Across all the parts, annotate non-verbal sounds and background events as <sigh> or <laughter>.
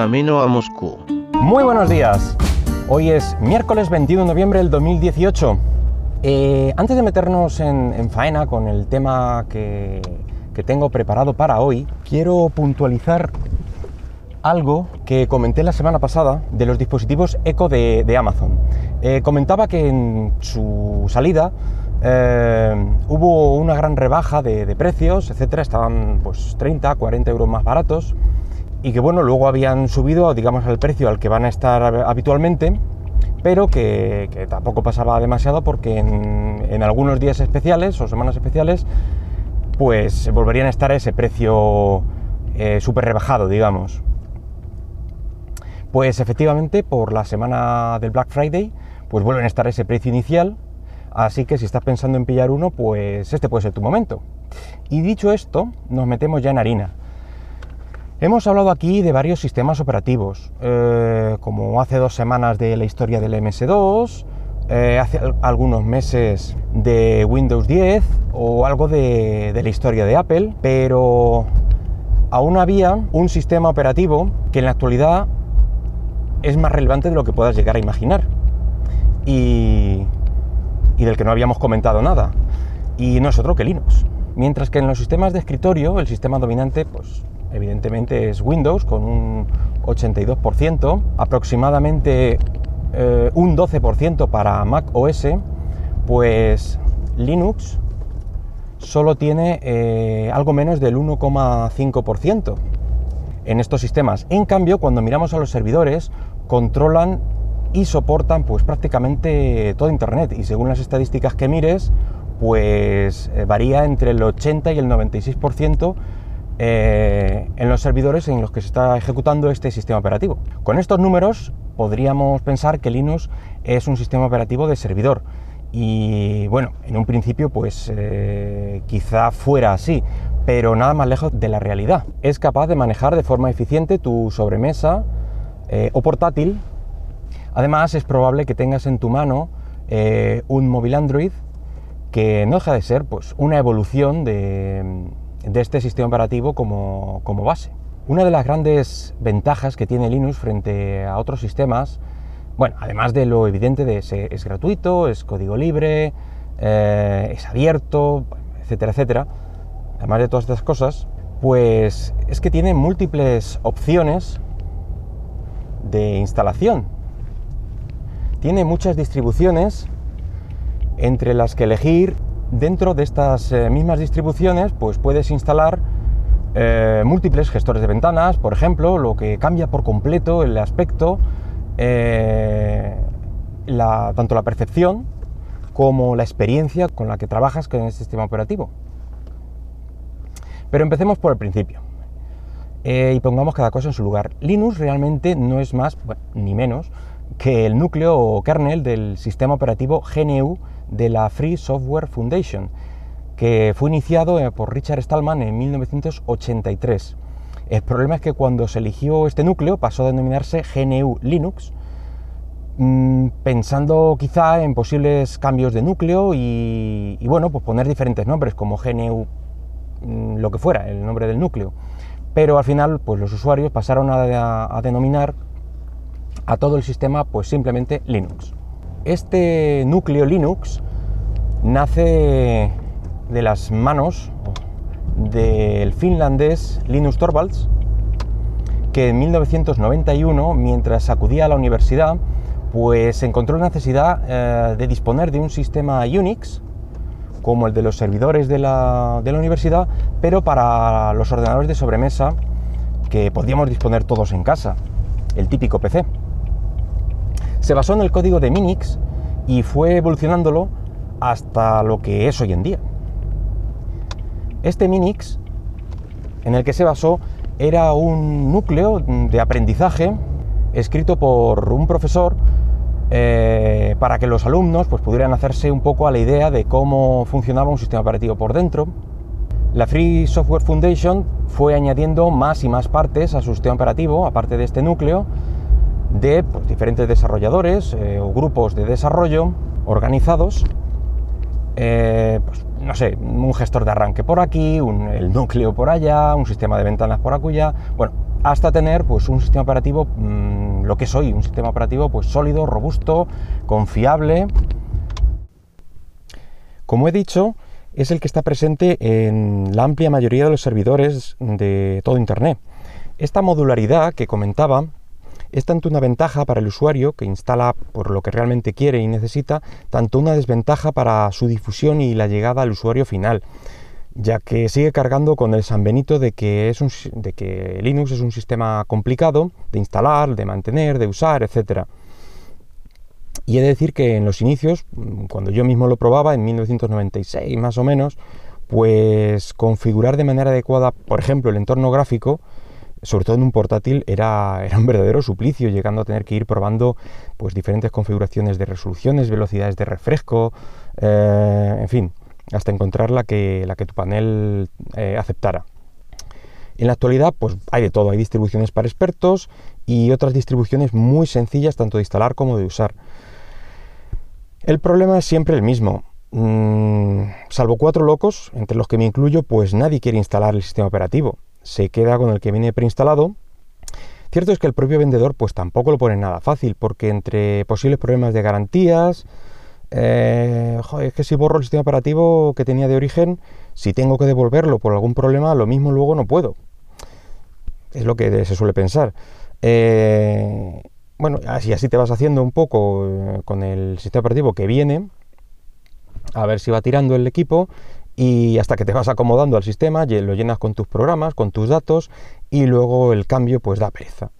camino a Moscú. Muy buenos días. Hoy es miércoles 21 de noviembre del 2018. Eh, antes de meternos en, faena con el tema que, tengo preparado para hoy, quiero puntualizar algo que comenté la semana pasada de los dispositivos Eco de, Amazon. Eh, comentaba que en su salida eh, hubo una gran rebaja de, precios, etcétera, estaban pues 30, 40 euros más baratos y que bueno, luego habían subido, digamos, al precio al que van a estar habitualmente, pero que, tampoco pasaba demasiado porque en, algunos días especiales o semanas especiales, pues volverían a estar a ese precio eh, súper rebajado, digamos. Pues efectivamente, por la semana del Black Friday, pues vuelven a estar a ese precio inicial, Así que si estás pensando en pillar uno, pues este puede ser tu momento. Y dicho esto, nos metemos ya en harina. Hemos hablado aquí de varios sistemas operativos, eh, como hace dos semanas de la historia del MS2, eh, hace algunos meses de Windows 10 o algo de, de la historia de Apple, pero aún había un sistema operativo que en la actualidad es más relevante de lo que puedas llegar a imaginar. Y y del que no habíamos comentado nada. Y no es otro que Linux. Mientras que en los sistemas de escritorio, el sistema dominante, pues evidentemente es Windows con un 82%, aproximadamente eh, un 12% para Mac OS, pues Linux solo tiene eh, algo menos del 1,5% en estos sistemas. En cambio, cuando miramos a los servidores, controlan y soportan pues prácticamente todo Internet y según las estadísticas que mires pues eh, varía entre el 80 y el 96% eh, en los servidores en los que se está ejecutando este sistema operativo. Con estos números podríamos pensar que Linux es un sistema operativo de servidor y bueno, en un principio pues eh, quizá fuera así, pero nada más lejos de la realidad. Es capaz de manejar de forma eficiente tu sobremesa o portátil Además, es probable que tengas en tu mano eh, un móvil Android que no deja de ser pues, una evolución de, este sistema operativo como, base. Una de las grandes ventajas que tiene Linux frente a otros sistemas, bueno, además de lo evidente de es gratuito, es código libre, eh, es abierto, etcétera, etcétera, además de todas estas cosas, pues es que tiene múltiples opciones de instalación tiene muchas distribuciones entre las que elegir. Dentro de estas eh, mismas distribuciones, pues puedes instalar eh, múltiples gestores de ventanas, por ejemplo, lo que cambia por completo el aspecto, eh, tanto la percepción como la experiencia con la que trabajas con el sistema operativo. Pero empecemos por el principio. y pongamos cada cosa en su lugar. Linux realmente no es más, ni menos, que el núcleo o kernel del sistema operativo GNU de la Free Software Foundation, que fue iniciado eh, por Richard Stallman en 1983. El problema es que cuando se eligió este núcleo pasó a denominarse GNU Linux, mm, pensando quizá en posibles cambios de núcleo y, bueno, pues poner diferentes nombres como GNU, mm, lo que fuera, el nombre del núcleo. Pero al final, pues los usuarios pasaron a denominar a todo el sistema pues simplemente Linux. Este núcleo Linux nace de las manos del finlandés Linus Torvalds, que en 1991, mientras acudía a la universidad, pues encontró la necesidad eh, de disponer de un sistema Unix, como el de los servidores de la, de la universidad, pero para los ordenadores de sobremesa que podíamos disponer todos en casa, el típico PC se basó en el código de Minix y fue evolucionándolo hasta lo que es hoy en día. Este Minix, en el que se basó, era un núcleo de aprendizaje escrito por un profesor eh, para que los alumnos pues, pudieran hacerse un poco a la idea de cómo funcionaba un sistema operativo por dentro. La Free Software Foundation fue añadiendo más y más partes a su sistema operativo, aparte de este núcleo, de pues, diferentes desarrolladores eh, o grupos de desarrollo organizados, eh, pues, no sé, un gestor de arranque por aquí, el núcleo por allá, un sistema de ventanas por acuya, bueno, hasta tener pues un sistema operativo, mm, lo que soy, un sistema operativo pues sólido, robusto, confiable. Como he dicho, es el que está presente en la amplia mayoría de los servidores de todo Internet. Esta modularidad que comentaba es tanto una ventaja para el usuario que instala por lo que realmente quiere y necesita, tanto una desventaja para su difusión y la llegada al usuario final, ya que sigue cargando con el San Benito de que, es de que Linux es un sistema complicado de instalar, de mantener, de usar, etc. Y he de decir que en los inicios, cuando yo mismo lo probaba, en 1996 más o menos, pues configurar de manera adecuada, por ejemplo, el entorno gráfico, sobre todo en un portátil, <laughs> era, un verdadero suplicio, llegando a tener que ir probando pues, diferentes configuraciones de resoluciones, velocidades de refresco, eh, en fin, hasta encontrar la que, la que tu panel eh, aceptara. En la actualidad, pues hay de todo, hay distribuciones para expertos y otras distribuciones muy sencillas tanto de instalar como de usar. El problema es siempre el mismo. Mm, salvo cuatro locos, entre los que me incluyo, pues nadie quiere instalar el sistema operativo se queda con el que viene preinstalado. Cierto es que el propio vendedor pues tampoco lo pone nada fácil, porque entre posibles problemas de garantías, eh, es que si borro el sistema operativo que tenía de origen, si tengo que devolverlo por algún problema, lo mismo luego no puedo. Es lo que se suele pensar. Eh, bueno, así, así te vas haciendo un poco eh, con el sistema operativo que viene, a ver si va tirando el equipo y hasta que te vas acomodando al sistema, lo llenas con tus programas, con tus datos y luego el cambio pues da pereza.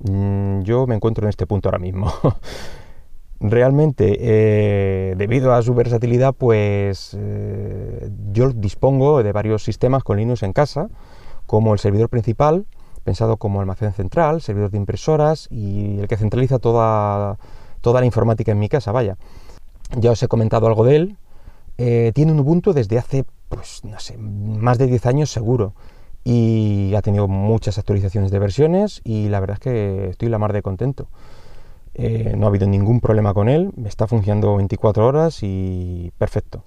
Mm, yo me encuentro en este punto ahora mismo. <laughs> Realmente, eh, debido a su versatilidad, pues eh, yo dispongo de varios sistemas con Linux en casa, como el servidor principal, pensado como almacén central, servidor de impresoras y el que centraliza toda, toda la informática en mi casa, vaya. Ya os he comentado algo de él, eh, tiene un Ubuntu desde hace, pues, no sé, más de 10 años seguro. Y ha tenido muchas actualizaciones de versiones y la verdad es que estoy la mar de contento. Eh, no ha habido ningún problema con él, está funcionando 24 horas y perfecto.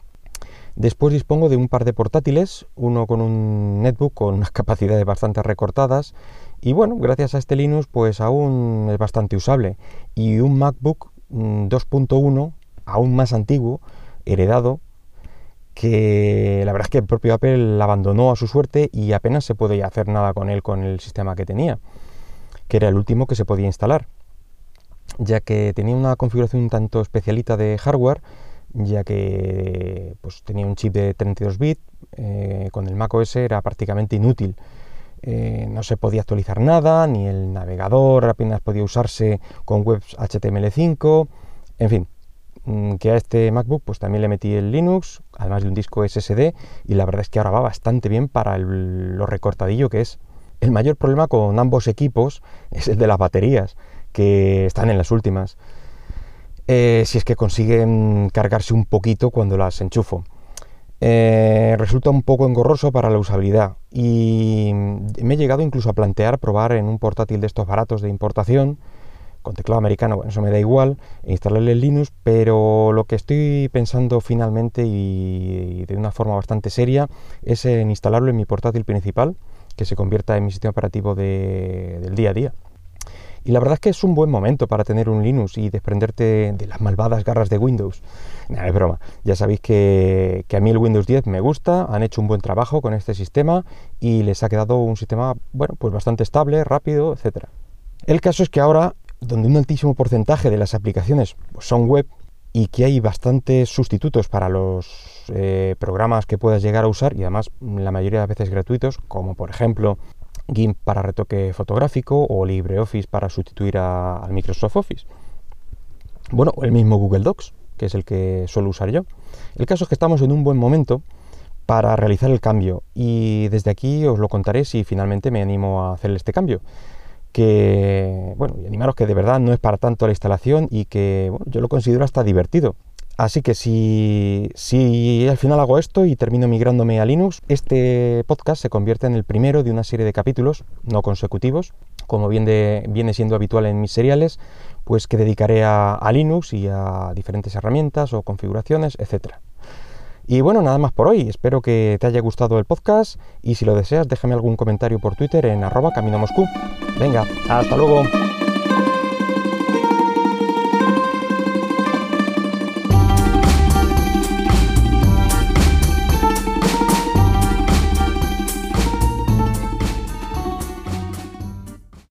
Después dispongo de un par de portátiles, uno con un netbook con unas <laughs> capacidades bastante recortadas y bueno, gracias a este Linux pues aún es bastante usable. Y un MacBook 2.1, mm, aún más antiguo, heredado, que la verdad es que el propio Apple abandonó a su suerte y apenas se podía hacer nada con él con el sistema que tenía, que era el último que se podía instalar, ya que tenía una configuración un tanto especialita de hardware, ya que pues, tenía un chip de 32 bits, eh, con el macOS era prácticamente inútil. Eh, no se podía actualizar nada, ni el navegador apenas podía usarse con webs HTML5, en fin, que a este MacBook pues también le metí el Linux, además de un disco SSD, y la verdad es que ahora va bastante bien para lo recortadillo que es. El mayor problema con ambos equipos <laughs> es el de las baterías, que están en las últimas. Eh, si es que consiguen cargarse un poquito cuando las enchufo. Eh, resulta un poco engorroso para la usabilidad y me he llegado incluso a plantear probar en un portátil de estos baratos de importación con teclado americano, bueno, eso me da igual, instalarle el Linux, pero lo que estoy pensando finalmente y, de una forma bastante seria es en instalarlo en mi portátil principal, que se convierta en mi sistema operativo del día a día. Y la verdad es que es un buen momento para tener un Linux y desprenderte de las malvadas garras de Windows. Nada, es broma. Ya sabéis que, que, a mí el Windows 10 me gusta, han hecho un buen trabajo con este sistema y les ha quedado un sistema, bueno, pues bastante estable, rápido, etcétera. El caso es que ahora donde un altísimo porcentaje de las aplicaciones son web y que hay bastantes sustitutos para los eh, programas que puedas llegar a usar y además la mayoría de veces gratuitos, como por ejemplo GIMP para retoque fotográfico o LibreOffice para sustituir al Microsoft Office. Bueno, el mismo Google Docs, que es el que suelo usar yo. El caso es que estamos en un buen momento para realizar el cambio y desde aquí os lo contaré si finalmente me animo a hacer este cambio que, bueno, y animaros que de verdad no es para tanto la instalación y que bueno, yo lo considero hasta divertido. Así que si, si al final hago esto y termino migrándome a Linux, este podcast se convierte en el primero de una serie de capítulos no consecutivos, como viene siendo habitual en mis seriales, pues que dedicaré a, a Linux y a diferentes herramientas o configuraciones, etc. Y bueno, nada más por hoy. Espero que te haya gustado el podcast y si lo deseas, déjame algún comentario por Twitter en arroba camino Moscú. Venga, hasta luego.